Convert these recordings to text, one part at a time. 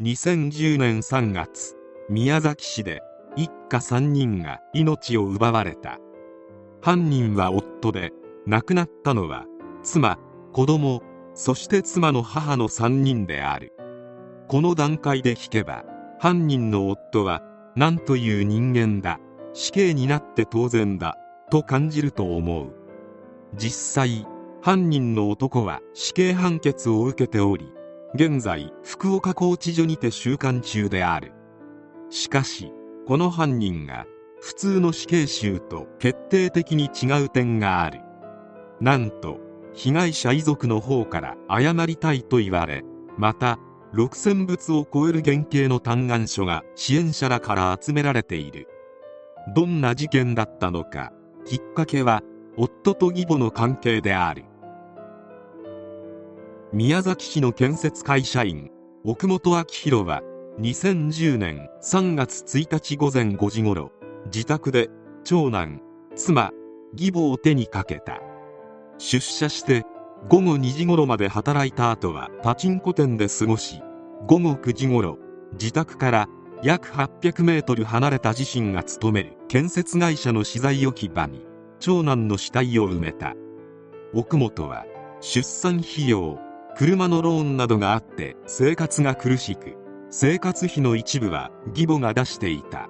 2010年3月宮崎市で一家3人が命を奪われた。犯人は夫で亡くなったのは妻子供そして妻の母の3人である。この段階で聞けば犯人の夫は何という人間だ死刑になって当然だと感じると思う。実際犯人の男は死刑判決を受けており現在福岡拘置所にて収監中である。しかしこの犯人が普通の死刑囚と決定的に違う点がある。なんと被害者遺族の方から謝りたいと言われまた6000仏を超える原型の嘆願書が支援者らから集められている。どんな事件だったのかきっかけは夫と義母の関係である。宮崎市の建設会社員奥本明宏は2010年3月1日午前5時ごろ自宅で長男妻義母を手にかけた。出社して午後2時頃まで働いた後はパチンコ店で過ごし午後9時頃自宅から約800メートル離れた自身が勤める建設会社の資材置き場に長男の死体を埋めた。奥本は出産費用車のローンなどがあって生活が苦しく生活費の一部は義母が出していた。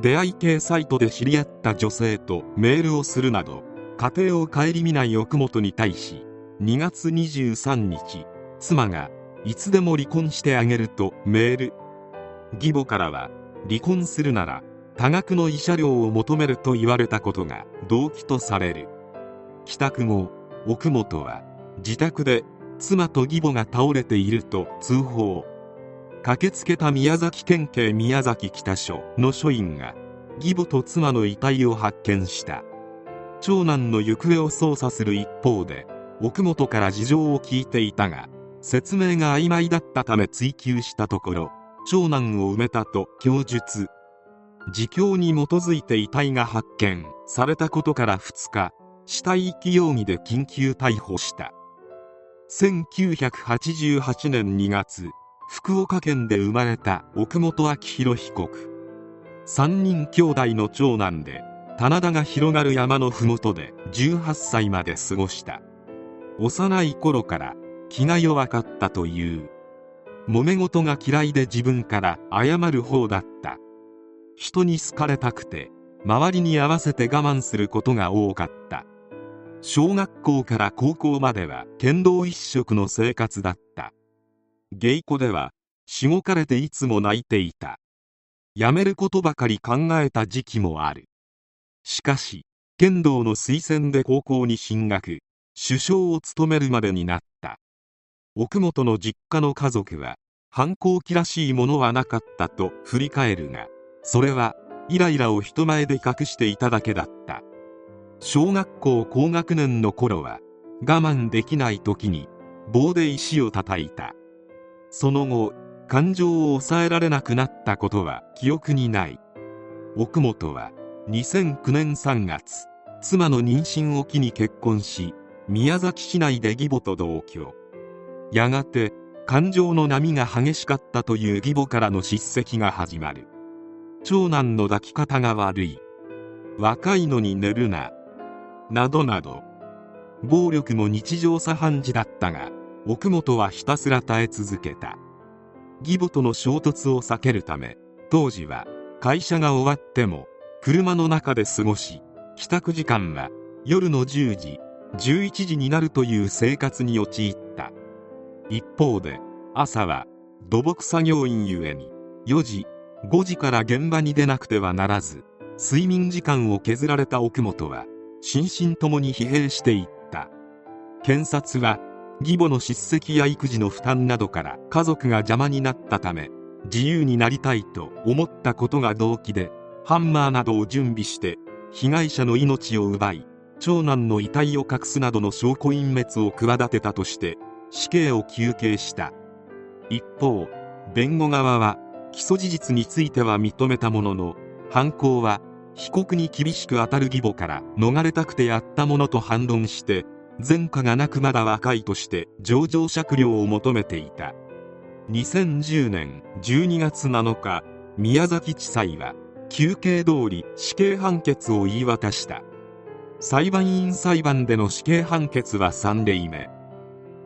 出会い系サイトで知り合った女性とメールをするなど家庭を顧みない奥本に対し2月23日妻がいつでも離婚してあげるとメール。義母からは離婚するなら多額の慰謝料を求めると言われたことが動機とされる。帰宅後奥本は自宅で妻と義母が倒れていると通報。駆けつけた宮崎県警宮崎北署の署員が義母と妻の遺体を発見した。長男の行方を捜査する一方で奥本から事情を聞いていたが説明が曖昧だったため追及したところ長男を埋めたと供述。自供に基づいて遺体が発見されたことから2日死体遺棄容疑で緊急逮捕した。1988年2月福岡県で生まれた奥本明宏被告。3人兄弟の長男で棚田が広がる山の麓で18歳まで過ごした。幼い頃から気が弱かったという。揉め事が嫌いで自分から謝る方だった。人に好かれたくて周りに合わせて我慢することが多かった。小学校から高校までは剣道一色の生活だった。芸妓ではしごかれていつも泣いていた。辞めることばかり考えた時期もある。しかし剣道の推薦で高校に進学。首相を務めるまでになった。奥本の実家の家族は反抗期らしいものはなかったと振り返るがそれはイライラを人前で隠していただけだった。小学校高学年の頃は我慢できない時に棒で石を叩いた。その後感情を抑えられなくなったことは記憶にない。奥本は2009年3月妻の妊娠を機に結婚し宮崎市内で義母と同居。やがて感情の波が激しかったという義母からの叱責が始まる。長男の抱き方が悪い。若いのに寝るな。などなど。暴力も日常茶飯事だったが奥本はひたすら耐え続けた。義母との衝突を避けるため当時は会社が終わっても車の中で過ごし帰宅時間は夜の10時11時になるという生活に陥った。一方で朝は土木作業員ゆえに4時5時から現場に出なくてはならず睡眠時間を削られた奥本は心身ともに疲弊していった。検察は義母の叱責や育児の負担などから家族が邪魔になったため自由になりたいと思ったことが動機でハンマーなどを準備して被害者の命を奪い長男の遺体を隠すなどの証拠隠滅を企てたとして死刑を求刑した。一方弁護側は起訴事実については認めたものの犯行は被告に厳しく当たる義母から逃れたくてやったものと反論して前科がなくまだ若いとして情状酌量を求めていた。2010年12月7日宮崎地裁は休刑通り死刑判決を言い渡した。裁判員裁判での死刑判決は3例目。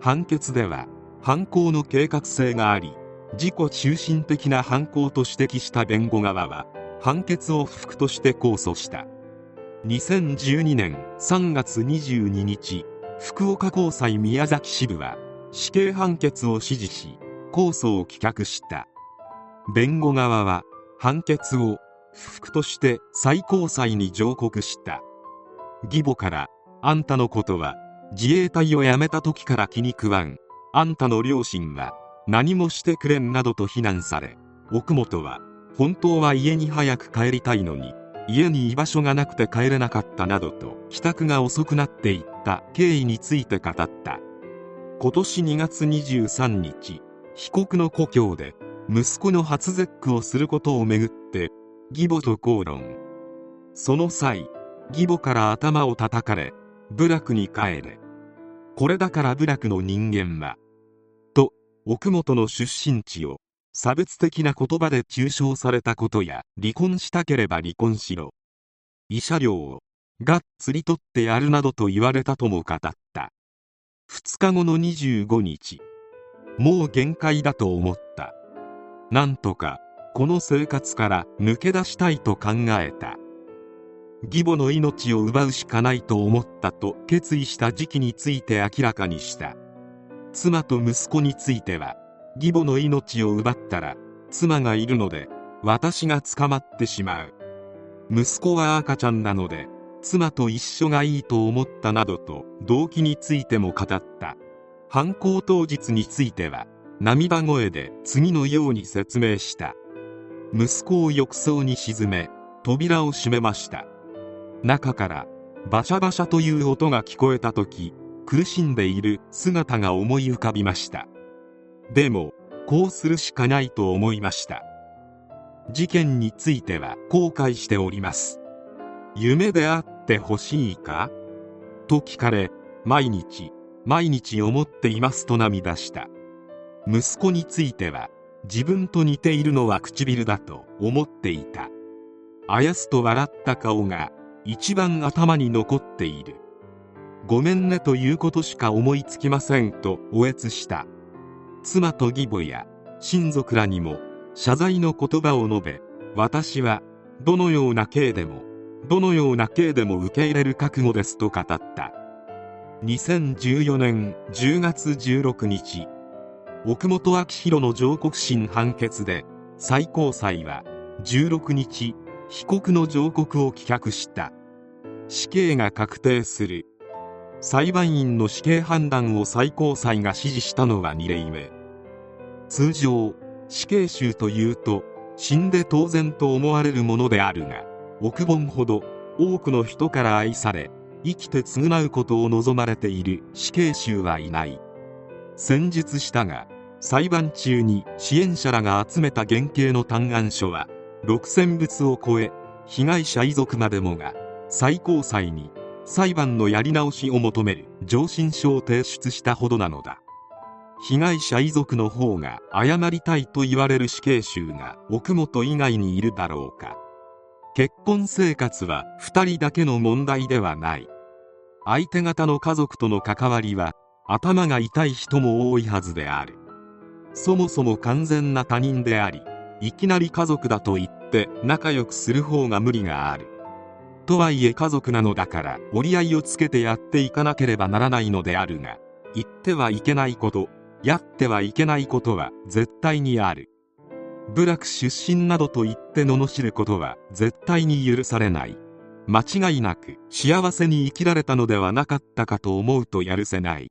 判決では犯行の計画性があり自己中心的な犯行と指摘した弁護側は判決を不服として控訴した。2012年3月22日福岡高裁宮崎支部は死刑判決を支持し控訴を棄却した。弁護側は判決を不服として最高裁に上告した。義母からあんたのことは自衛隊を辞めた時から気に食わん。あんたの両親は何もしてくれんなどと非難され奥本は本当は家に早く帰りたいのに家に居場所がなくて帰れなかったなどと帰宅が遅くなっていった経緯について語った。今年2月23日被告の故郷で息子の初絶句をすることをめぐって義母と口論。その際義母から頭を叩かれ部落に帰れ。これだから部落の人間はと奥本の出身地を差別的な言葉で中傷されたことや離婚したければ離婚しろ。慰謝料をがっつり取ってやるなどと言われたとも語った。2日後の25日。もう限界だと思った。なんとかこの生活から抜け出したいと考えた。義母の命を奪うしかないと思ったと決意した時期について明らかにした。妻と息子については義母の命を奪ったら妻がいるので私が捕まってしまう。息子は赤ちゃんなので妻と一緒がいいと思ったなどと動機についても語った。犯行当日については涙声で次のように説明した。息子を浴槽に沈め扉を閉めました。中からバシャバシャという音が聞こえた時苦しんでいる姿が思い浮かびました。でもこうするしかないと思いました。事件については後悔しております。夢であってほしいか？と聞かれ毎日毎日思っていますと涙した。息子については自分と似ているのは唇だと思っていた。あやすと笑った顔が一番頭に残っている。ごめんねということしか思いつきませんとおえつした。妻と義母や親族らにも謝罪の言葉を述べ私はどのような刑でもどのような刑でも受け入れる覚悟ですと語った。2014年10月16日奥本明宏の上告審判決で最高裁は16日被告の上告を棄却した。死刑が確定する。裁判員の死刑判断を最高裁が支持したのは2例目。通常死刑囚というと死んで当然と思われるものであるが奥本ほど多くの人から愛され生きて償うことを望まれている死刑囚はいない。先日したが裁判中に支援者らが集めた原型の嘆願書は6000仏を超え被害者遺族までもが最高裁に裁判のやり直しを求める上申書を提出したほどなのだ。被害者遺族の方が謝りたいと言われる死刑囚が奥本以外にいるだろうか。結婚生活は2人だけの問題ではない。相手方の家族との関わりは頭が痛い人も多いはずである。そもそも完全な他人でありいきなり家族だと言って仲良くする方が無理がある。とはいえ家族なのだから折り合いをつけてやっていかなければならないのであるが言ってはいけないこと。やってはいけないことは絶対にある。部落出身などと言って罵ることは絶対に許されない。間違いなく幸せに生きられたのではなかったかと思うとやるせない。